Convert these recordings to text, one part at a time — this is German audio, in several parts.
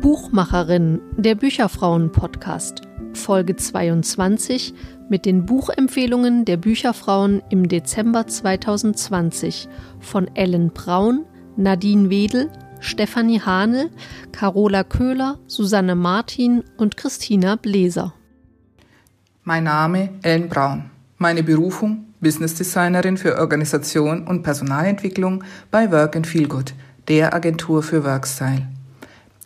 Buchmacherin, der Bücherfrauen-Podcast, Folge 22 mit den Buchempfehlungen der Bücherfrauen im Dezember 2020 von Ellen Braun, Nadine Wedel, Stefanie Hahnel, Carola Köhler, Susanne Martin und Christina Bläser. Mein Name Ellen Braun. Meine Berufung Business Designerin für Organisation und Personalentwicklung bei Work and Feel Good, der Agentur für Workstyle.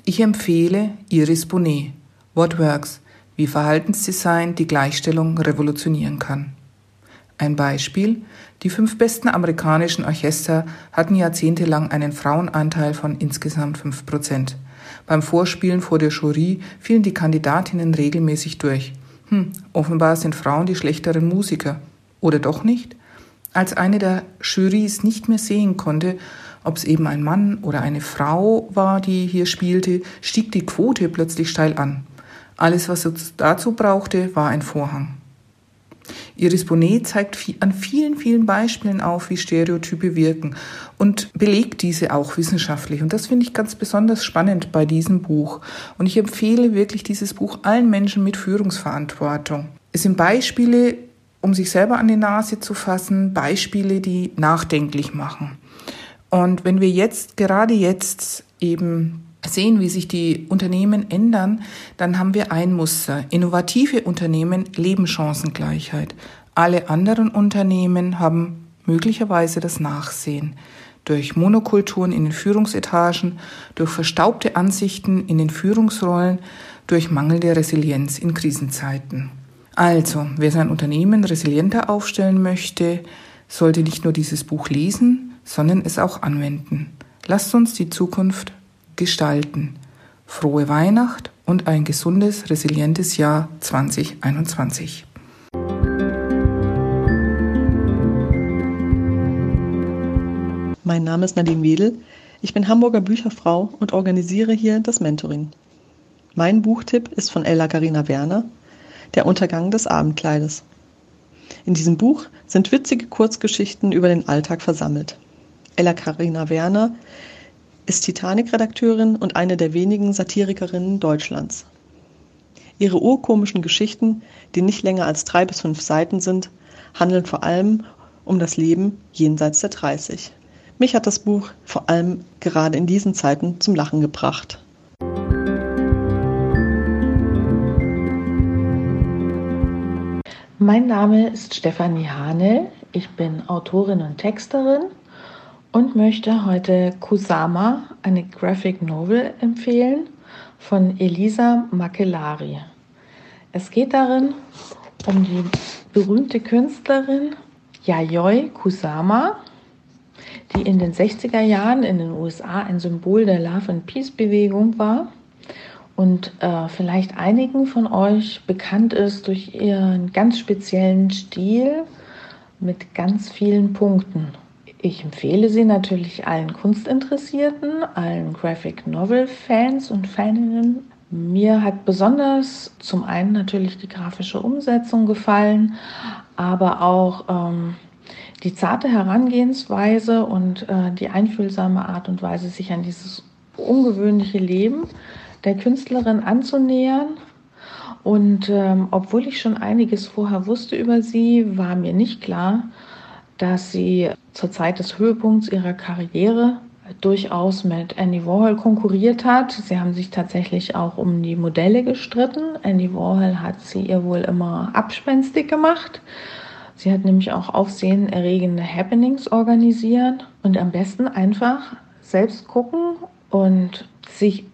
Ich empfehle Iris Bonet, What Works, wie Verhaltensdesign die Gleichstellung revolutionieren kann. Ein Beispiel, die fünf besten amerikanischen Orchester hatten jahrzehntelang einen Frauenanteil von insgesamt fünf Prozent. Beim Vorspielen vor der Jury fielen die Kandidatinnen regelmäßig durch. Hm, offenbar sind Frauen die schlechteren Musiker. Oder doch nicht? Als eine der Jurys nicht mehr sehen konnte, ob es eben ein Mann oder eine Frau war, die hier spielte, stieg die Quote plötzlich steil an. Alles, was es dazu brauchte, war ein Vorhang. Iris Bonet zeigt an vielen, vielen Beispielen auf, wie Stereotype wirken und belegt diese auch wissenschaftlich. Und das finde ich ganz besonders spannend bei diesem Buch. Und ich empfehle wirklich dieses Buch allen Menschen mit Führungsverantwortung. Es sind Beispiele, um sich selber an die Nase zu fassen, Beispiele, die nachdenklich machen. Und wenn wir jetzt, gerade jetzt eben sehen, wie sich die Unternehmen ändern, dann haben wir ein Muster. Innovative Unternehmen leben Chancengleichheit. Alle anderen Unternehmen haben möglicherweise das Nachsehen. Durch Monokulturen in den Führungsetagen, durch verstaubte Ansichten in den Führungsrollen, durch mangelnde Resilienz in Krisenzeiten. Also, wer sein Unternehmen resilienter aufstellen möchte, sollte nicht nur dieses Buch lesen, sondern es auch anwenden. Lasst uns die Zukunft gestalten. Frohe Weihnacht und ein gesundes, resilientes Jahr 2021. Mein Name ist Nadine Wedel. Ich bin Hamburger Bücherfrau und organisiere hier das Mentoring. Mein Buchtipp ist von Ella Karina Werner, Der Untergang des Abendkleides. In diesem Buch sind witzige Kurzgeschichten über den Alltag versammelt. Ella Karina Werner ist Titanic-Redakteurin und eine der wenigen Satirikerinnen Deutschlands. Ihre urkomischen Geschichten, die nicht länger als drei bis fünf Seiten sind, handeln vor allem um das Leben jenseits der 30. Mich hat das Buch vor allem gerade in diesen Zeiten zum Lachen gebracht. Mein Name ist Stefanie Hane. Ich bin Autorin und Texterin und möchte heute Kusama, eine Graphic Novel, empfehlen von Elisa Makellari. Es geht darin um die berühmte Künstlerin Yayoi Kusama, die in den 60er Jahren in den USA ein Symbol der Love and Peace Bewegung war und äh, vielleicht einigen von euch bekannt ist durch ihren ganz speziellen Stil mit ganz vielen Punkten. Ich empfehle sie natürlich allen Kunstinteressierten, allen Graphic Novel Fans und Faninnen. Mir hat besonders zum einen natürlich die grafische Umsetzung gefallen, aber auch ähm, die zarte Herangehensweise und äh, die einfühlsame Art und Weise, sich an dieses ungewöhnliche Leben der Künstlerin anzunähern. Und ähm, obwohl ich schon einiges vorher wusste über sie, war mir nicht klar, dass sie zur Zeit des Höhepunkts ihrer Karriere durchaus mit Andy Warhol konkurriert hat. Sie haben sich tatsächlich auch um die Modelle gestritten. Andy Warhol hat sie ihr wohl immer abspenstig gemacht. Sie hat nämlich auch aufsehenerregende Happenings organisiert und am besten einfach selbst gucken und sich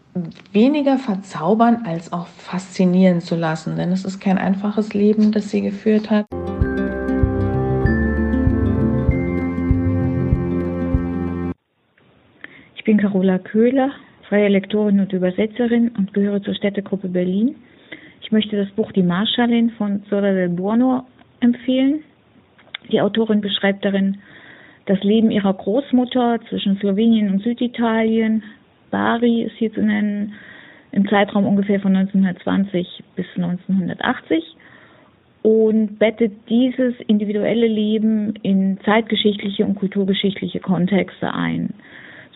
weniger verzaubern als auch faszinieren zu lassen, denn es ist kein einfaches Leben, das sie geführt hat. Carola Köhler, freie Lektorin und Übersetzerin und gehöre zur Städtegruppe Berlin. Ich möchte das Buch Die Marschallin von Zola del Buono empfehlen. Die Autorin beschreibt darin das Leben ihrer Großmutter zwischen Slowenien und Süditalien. Bari ist hier zu nennen. im Zeitraum ungefähr von 1920 bis 1980 und bettet dieses individuelle Leben in zeitgeschichtliche und kulturgeschichtliche Kontexte ein,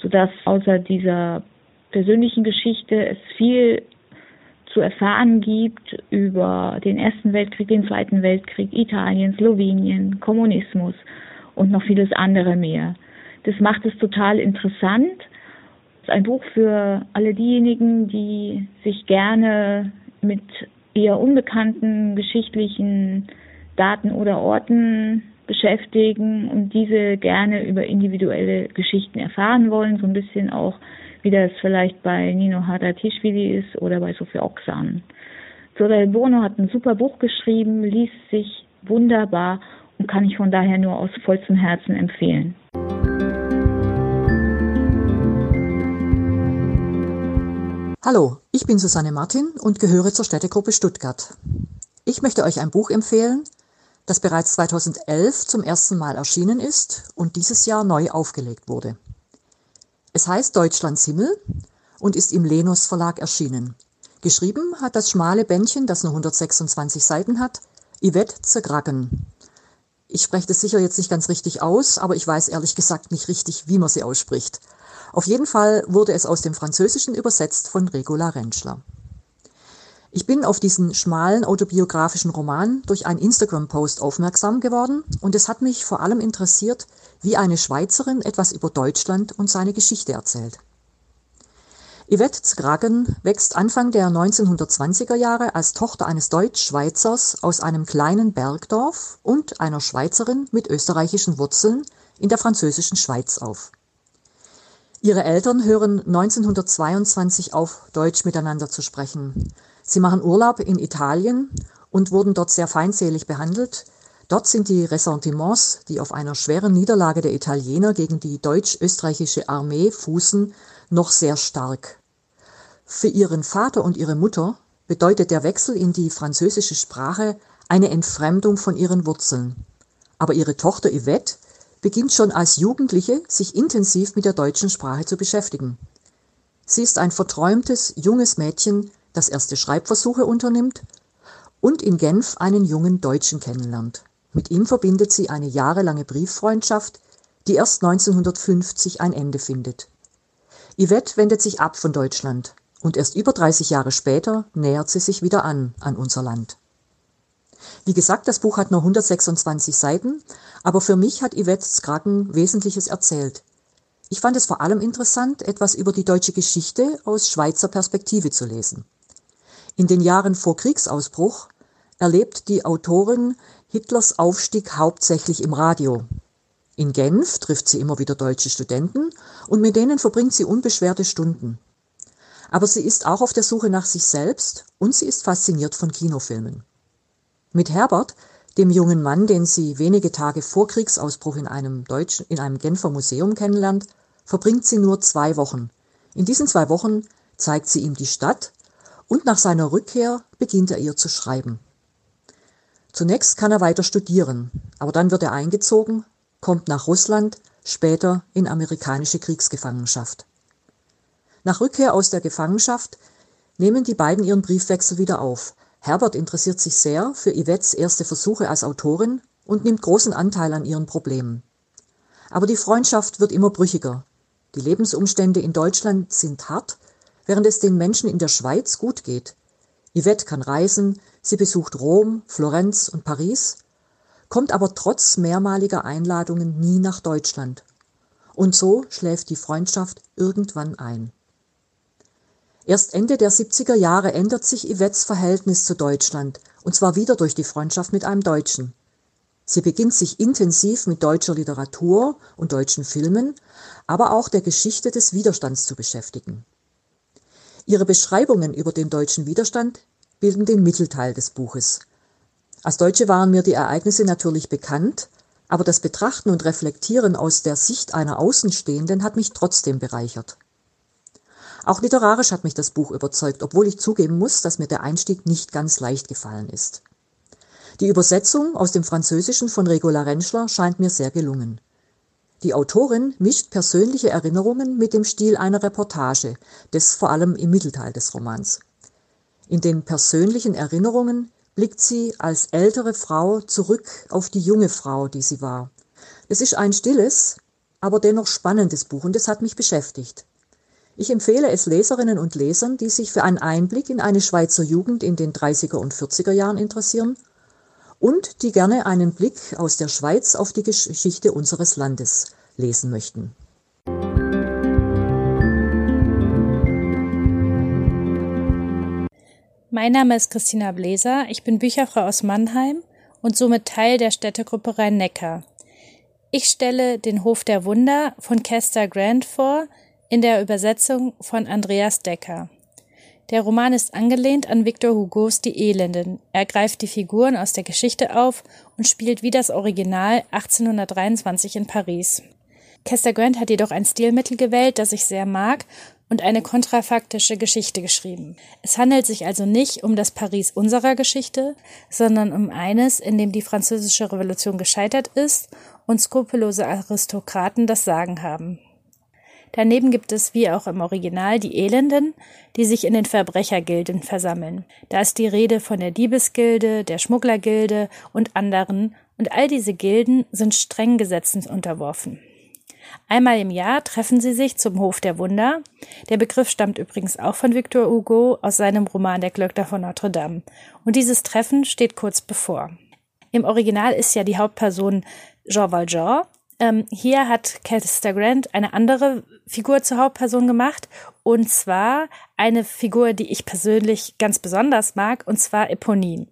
sodass außer dieser persönlichen Geschichte es viel zu erfahren gibt über den Ersten Weltkrieg, den Zweiten Weltkrieg, Italien, Slowenien, Kommunismus und noch vieles andere mehr. Das macht es total interessant. Es ist ein Buch für alle diejenigen, die sich gerne mit eher unbekannten geschichtlichen Daten oder Orten beschäftigen und diese gerne über individuelle Geschichten erfahren wollen, so ein bisschen auch, wie das vielleicht bei Nino Hadatischvili ist oder bei Sophie Oxan. Sorel Bono hat ein super Buch geschrieben, liest sich wunderbar und kann ich von daher nur aus vollstem Herzen empfehlen. Hallo, ich bin Susanne Martin und gehöre zur Städtegruppe Stuttgart. Ich möchte euch ein Buch empfehlen, das bereits 2011 zum ersten Mal erschienen ist und dieses Jahr neu aufgelegt wurde. Es heißt Deutschlands Himmel und ist im Lenus Verlag erschienen. Geschrieben hat das schmale Bändchen, das nur 126 Seiten hat, Yvette Zegragen. Ich spreche das sicher jetzt nicht ganz richtig aus, aber ich weiß ehrlich gesagt nicht richtig, wie man sie ausspricht. Auf jeden Fall wurde es aus dem Französischen übersetzt von Regula Rentschler. Ich bin auf diesen schmalen autobiografischen Roman durch einen Instagram-Post aufmerksam geworden und es hat mich vor allem interessiert, wie eine Schweizerin etwas über Deutschland und seine Geschichte erzählt. Yvette Zgragen wächst Anfang der 1920er Jahre als Tochter eines Deutsch-Schweizers aus einem kleinen Bergdorf und einer Schweizerin mit österreichischen Wurzeln in der französischen Schweiz auf. Ihre Eltern hören 1922 auf, Deutsch miteinander zu sprechen. Sie machen Urlaub in Italien und wurden dort sehr feindselig behandelt. Dort sind die Ressentiments, die auf einer schweren Niederlage der Italiener gegen die deutsch-österreichische Armee fußen, noch sehr stark. Für ihren Vater und ihre Mutter bedeutet der Wechsel in die französische Sprache eine Entfremdung von ihren Wurzeln. Aber ihre Tochter Yvette beginnt schon als Jugendliche sich intensiv mit der deutschen Sprache zu beschäftigen. Sie ist ein verträumtes, junges Mädchen, das erste Schreibversuche unternimmt und in Genf einen jungen Deutschen kennenlernt. Mit ihm verbindet sie eine jahrelange Brieffreundschaft, die erst 1950 ein Ende findet. Yvette wendet sich ab von Deutschland und erst über 30 Jahre später nähert sie sich wieder an an unser Land. Wie gesagt, das Buch hat nur 126 Seiten, aber für mich hat Yvette Skragen Wesentliches erzählt. Ich fand es vor allem interessant, etwas über die deutsche Geschichte aus Schweizer Perspektive zu lesen. In den Jahren vor Kriegsausbruch erlebt die Autorin Hitlers Aufstieg hauptsächlich im Radio. In Genf trifft sie immer wieder deutsche Studenten und mit denen verbringt sie unbeschwerte Stunden. Aber sie ist auch auf der Suche nach sich selbst und sie ist fasziniert von Kinofilmen. Mit Herbert, dem jungen Mann, den sie wenige Tage vor Kriegsausbruch in einem, deutschen, in einem Genfer Museum kennenlernt, verbringt sie nur zwei Wochen. In diesen zwei Wochen zeigt sie ihm die Stadt und nach seiner Rückkehr beginnt er ihr zu schreiben. Zunächst kann er weiter studieren, aber dann wird er eingezogen, kommt nach Russland, später in amerikanische Kriegsgefangenschaft. Nach Rückkehr aus der Gefangenschaft nehmen die beiden ihren Briefwechsel wieder auf, Herbert interessiert sich sehr für Yvettes erste Versuche als Autorin und nimmt großen Anteil an ihren Problemen. Aber die Freundschaft wird immer brüchiger. Die Lebensumstände in Deutschland sind hart, während es den Menschen in der Schweiz gut geht. Yvette kann reisen, sie besucht Rom, Florenz und Paris, kommt aber trotz mehrmaliger Einladungen nie nach Deutschland. Und so schläft die Freundschaft irgendwann ein. Erst Ende der 70er Jahre ändert sich Yvettes Verhältnis zu Deutschland, und zwar wieder durch die Freundschaft mit einem Deutschen. Sie beginnt sich intensiv mit deutscher Literatur und deutschen Filmen, aber auch der Geschichte des Widerstands zu beschäftigen. Ihre Beschreibungen über den deutschen Widerstand bilden den Mittelteil des Buches. Als Deutsche waren mir die Ereignisse natürlich bekannt, aber das Betrachten und Reflektieren aus der Sicht einer Außenstehenden hat mich trotzdem bereichert. Auch literarisch hat mich das Buch überzeugt, obwohl ich zugeben muss, dass mir der Einstieg nicht ganz leicht gefallen ist. Die Übersetzung aus dem Französischen von Regula Rentschler scheint mir sehr gelungen. Die Autorin mischt persönliche Erinnerungen mit dem Stil einer Reportage, das vor allem im Mittelteil des Romans. In den persönlichen Erinnerungen blickt sie als ältere Frau zurück auf die junge Frau, die sie war. Es ist ein stilles, aber dennoch spannendes Buch und es hat mich beschäftigt. Ich empfehle es Leserinnen und Lesern, die sich für einen Einblick in eine Schweizer Jugend in den 30er und 40er Jahren interessieren und die gerne einen Blick aus der Schweiz auf die Geschichte unseres Landes lesen möchten. Mein Name ist Christina Bläser, ich bin Bücherfrau aus Mannheim und somit Teil der Städtegruppe Rhein-Neckar. Ich stelle den Hof der Wunder von Kester Grant vor, in der Übersetzung von Andreas Decker. Der Roman ist angelehnt an Victor Hugos Die Elenden. Er greift die Figuren aus der Geschichte auf und spielt wie das Original 1823 in Paris. Kester Grant hat jedoch ein Stilmittel gewählt, das ich sehr mag und eine kontrafaktische Geschichte geschrieben. Es handelt sich also nicht um das Paris unserer Geschichte, sondern um eines, in dem die französische Revolution gescheitert ist und skrupellose Aristokraten das Sagen haben. Daneben gibt es, wie auch im Original, die Elenden, die sich in den Verbrechergilden versammeln. Da ist die Rede von der Diebesgilde, der Schmugglergilde und anderen, und all diese Gilden sind streng Gesetzen unterworfen. Einmal im Jahr treffen sie sich zum Hof der Wunder. Der Begriff stammt übrigens auch von Victor Hugo aus seinem Roman Der Glöckner von Notre Dame. Und dieses Treffen steht kurz bevor. Im Original ist ja die Hauptperson Jean Valjean, ähm, hier hat Kester Grant eine andere Figur zur Hauptperson gemacht und zwar eine Figur, die ich persönlich ganz besonders mag, und zwar Eponine.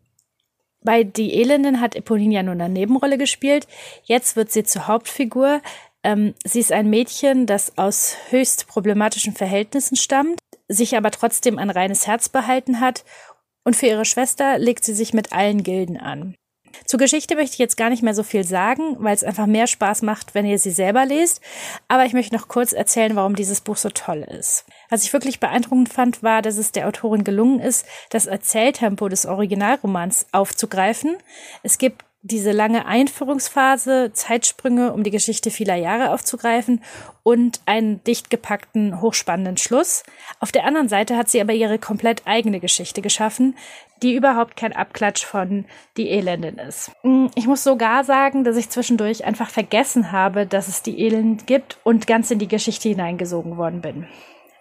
Bei Die Elenden hat Eponine ja nur eine Nebenrolle gespielt. Jetzt wird sie zur Hauptfigur. Ähm, sie ist ein Mädchen, das aus höchst problematischen Verhältnissen stammt, sich aber trotzdem ein reines Herz behalten hat und für ihre Schwester legt sie sich mit allen Gilden an. Zur Geschichte möchte ich jetzt gar nicht mehr so viel sagen, weil es einfach mehr Spaß macht, wenn ihr sie selber lest. Aber ich möchte noch kurz erzählen, warum dieses Buch so toll ist. Was ich wirklich beeindruckend fand, war, dass es der Autorin gelungen ist, das Erzähltempo des Originalromans aufzugreifen. Es gibt diese lange Einführungsphase, Zeitsprünge, um die Geschichte vieler Jahre aufzugreifen und einen dicht gepackten, hochspannenden Schluss. Auf der anderen Seite hat sie aber ihre komplett eigene Geschichte geschaffen, die überhaupt kein Abklatsch von Die Elendin ist. Mm, ich muss sogar sagen, dass ich zwischendurch einfach vergessen habe, dass es die Elend gibt und ganz in die Geschichte hineingesogen worden bin.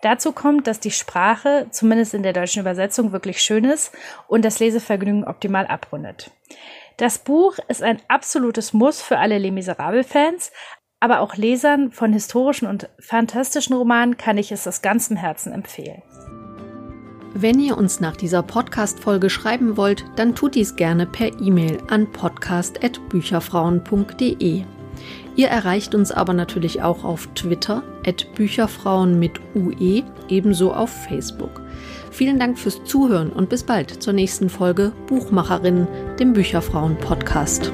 Dazu kommt, dass die Sprache, zumindest in der deutschen Übersetzung, wirklich schön ist und das Lesevergnügen optimal abrundet. Das Buch ist ein absolutes Muss für alle Les Miserables-Fans, aber auch Lesern von historischen und fantastischen Romanen kann ich es aus ganzem Herzen empfehlen. Wenn ihr uns nach dieser Podcast-Folge schreiben wollt, dann tut dies gerne per E-Mail an podcast.bücherfrauen.de. Ihr erreicht uns aber natürlich auch auf Twitter, at Bücherfrauen mit UE, ebenso auf Facebook. Vielen Dank fürs Zuhören und bis bald zur nächsten Folge Buchmacherinnen, dem Bücherfrauen-Podcast.